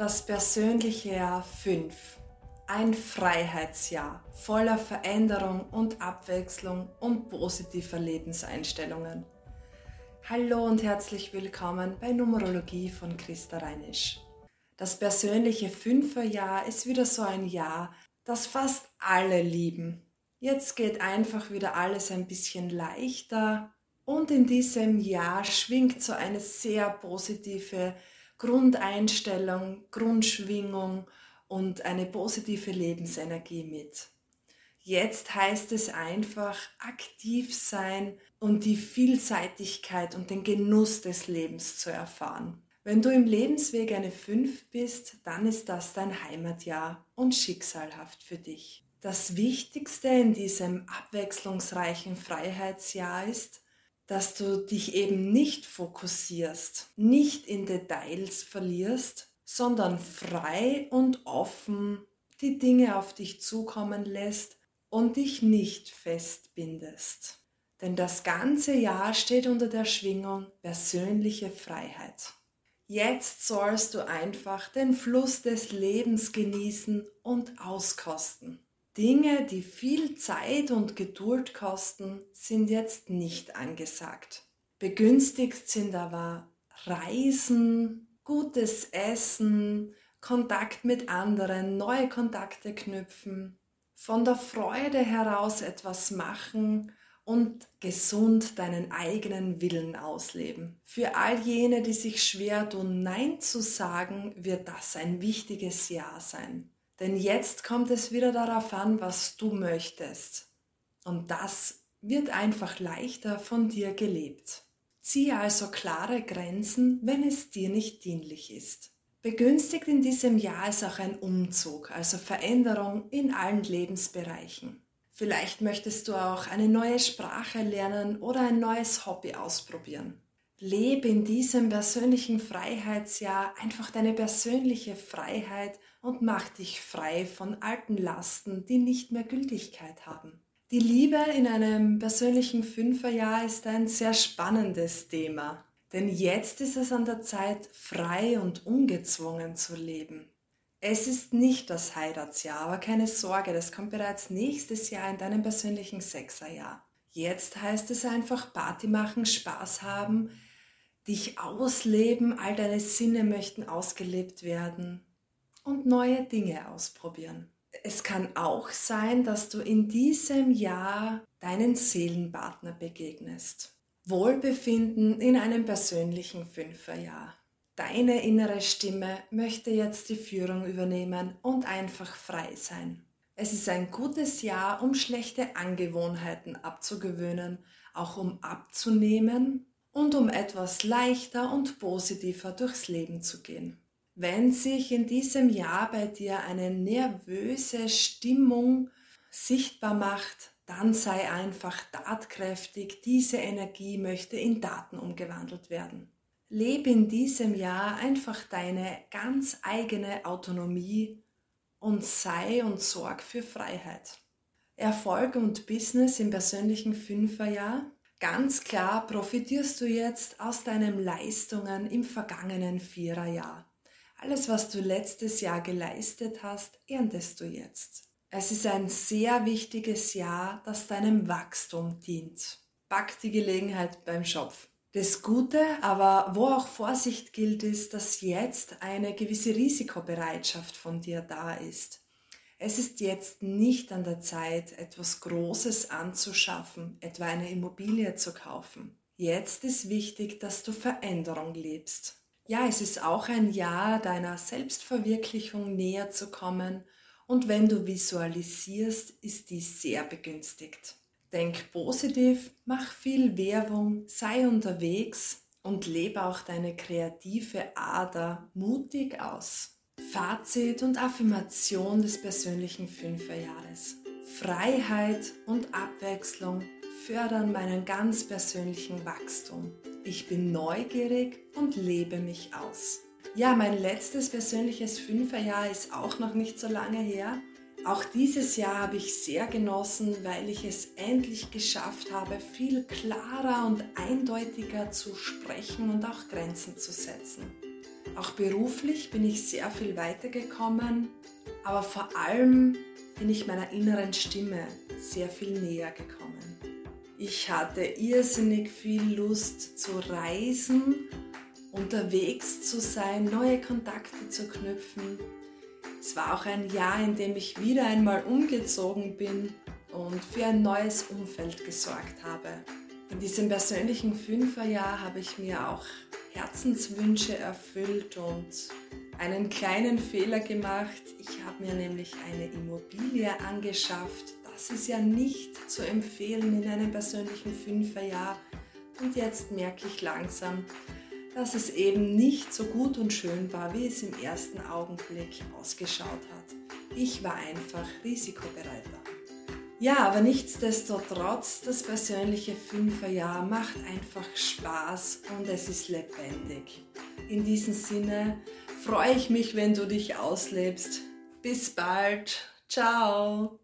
Das persönliche Jahr 5. Ein Freiheitsjahr voller Veränderung und Abwechslung und positiver Lebenseinstellungen. Hallo und herzlich willkommen bei Numerologie von Christa Reinisch. Das persönliche Fünferjahr ist wieder so ein Jahr, das fast alle lieben. Jetzt geht einfach wieder alles ein bisschen leichter und in diesem Jahr schwingt so eine sehr positive Grundeinstellung, Grundschwingung und eine positive Lebensenergie mit. Jetzt heißt es einfach aktiv sein und die Vielseitigkeit und den Genuss des Lebens zu erfahren. Wenn du im Lebensweg eine 5 bist, dann ist das dein Heimatjahr und schicksalhaft für dich. Das Wichtigste in diesem abwechslungsreichen Freiheitsjahr ist, dass du dich eben nicht fokussierst, nicht in Details verlierst, sondern frei und offen die Dinge auf dich zukommen lässt und dich nicht festbindest. Denn das ganze Jahr steht unter der Schwingung persönliche Freiheit. Jetzt sollst du einfach den Fluss des Lebens genießen und auskosten. Dinge, die viel Zeit und Geduld kosten, sind jetzt nicht angesagt. Begünstigt sind aber Reisen, gutes Essen, Kontakt mit anderen, neue Kontakte knüpfen, von der Freude heraus etwas machen und gesund deinen eigenen Willen ausleben. Für all jene, die sich schwer tun, Nein zu sagen, wird das ein wichtiges Ja sein. Denn jetzt kommt es wieder darauf an, was du möchtest. Und das wird einfach leichter von dir gelebt. Ziehe also klare Grenzen, wenn es dir nicht dienlich ist. Begünstigt in diesem Jahr ist auch ein Umzug, also Veränderung in allen Lebensbereichen. Vielleicht möchtest du auch eine neue Sprache lernen oder ein neues Hobby ausprobieren. Lebe in diesem persönlichen Freiheitsjahr einfach deine persönliche Freiheit und mach dich frei von alten Lasten, die nicht mehr Gültigkeit haben. Die Liebe in einem persönlichen Fünferjahr ist ein sehr spannendes Thema, denn jetzt ist es an der Zeit, frei und ungezwungen zu leben. Es ist nicht das Heiratsjahr, aber keine Sorge, das kommt bereits nächstes Jahr in deinem persönlichen Sechserjahr. Jetzt heißt es einfach Party machen, Spaß haben, dich ausleben, all deine Sinne möchten ausgelebt werden und neue Dinge ausprobieren. Es kann auch sein, dass du in diesem Jahr deinen Seelenpartner begegnest. Wohlbefinden in einem persönlichen Fünferjahr. Deine innere Stimme möchte jetzt die Führung übernehmen und einfach frei sein. Es ist ein gutes Jahr, um schlechte Angewohnheiten abzugewöhnen, auch um abzunehmen und um etwas leichter und positiver durchs Leben zu gehen. Wenn sich in diesem Jahr bei dir eine nervöse Stimmung sichtbar macht, dann sei einfach tatkräftig. Diese Energie möchte in Daten umgewandelt werden. Lebe in diesem Jahr einfach deine ganz eigene Autonomie und sei und sorg für Freiheit. Erfolg und Business im persönlichen Fünferjahr Ganz klar profitierst du jetzt aus deinen Leistungen im vergangenen Viererjahr. Alles, was du letztes Jahr geleistet hast, erntest du jetzt. Es ist ein sehr wichtiges Jahr, das deinem Wachstum dient. Pack die Gelegenheit beim Schopf. Das Gute, aber wo auch Vorsicht gilt, ist, dass jetzt eine gewisse Risikobereitschaft von dir da ist. Es ist jetzt nicht an der Zeit, etwas Großes anzuschaffen, etwa eine Immobilie zu kaufen. Jetzt ist wichtig, dass du Veränderung lebst. Ja, es ist auch ein Jahr deiner Selbstverwirklichung näher zu kommen und wenn du visualisierst, ist dies sehr begünstigt. Denk positiv, mach viel Werbung, sei unterwegs und lebe auch deine kreative Ader mutig aus. Fazit und Affirmation des persönlichen Fünferjahres. Freiheit und Abwechslung fördern meinen ganz persönlichen Wachstum. Ich bin neugierig und lebe mich aus. Ja, mein letztes persönliches Fünferjahr ist auch noch nicht so lange her. Auch dieses Jahr habe ich sehr genossen, weil ich es endlich geschafft habe, viel klarer und eindeutiger zu sprechen und auch Grenzen zu setzen. Auch beruflich bin ich sehr viel weitergekommen, aber vor allem bin ich meiner inneren Stimme sehr viel näher gekommen. Ich hatte irrsinnig viel Lust zu reisen, unterwegs zu sein, neue Kontakte zu knüpfen. Es war auch ein Jahr, in dem ich wieder einmal umgezogen bin und für ein neues Umfeld gesorgt habe. In diesem persönlichen Fünferjahr habe ich mir auch Herzenswünsche erfüllt und einen kleinen Fehler gemacht. Ich habe mir nämlich eine Immobilie angeschafft. Das ist ja nicht zu empfehlen in einem persönlichen Fünferjahr. Und jetzt merke ich langsam, dass es eben nicht so gut und schön war, wie es im ersten Augenblick ausgeschaut hat. Ich war einfach risikobereiter. Ja, aber nichtsdestotrotz, das persönliche Fünferjahr macht einfach Spaß und es ist lebendig. In diesem Sinne freue ich mich, wenn du dich auslebst. Bis bald. Ciao.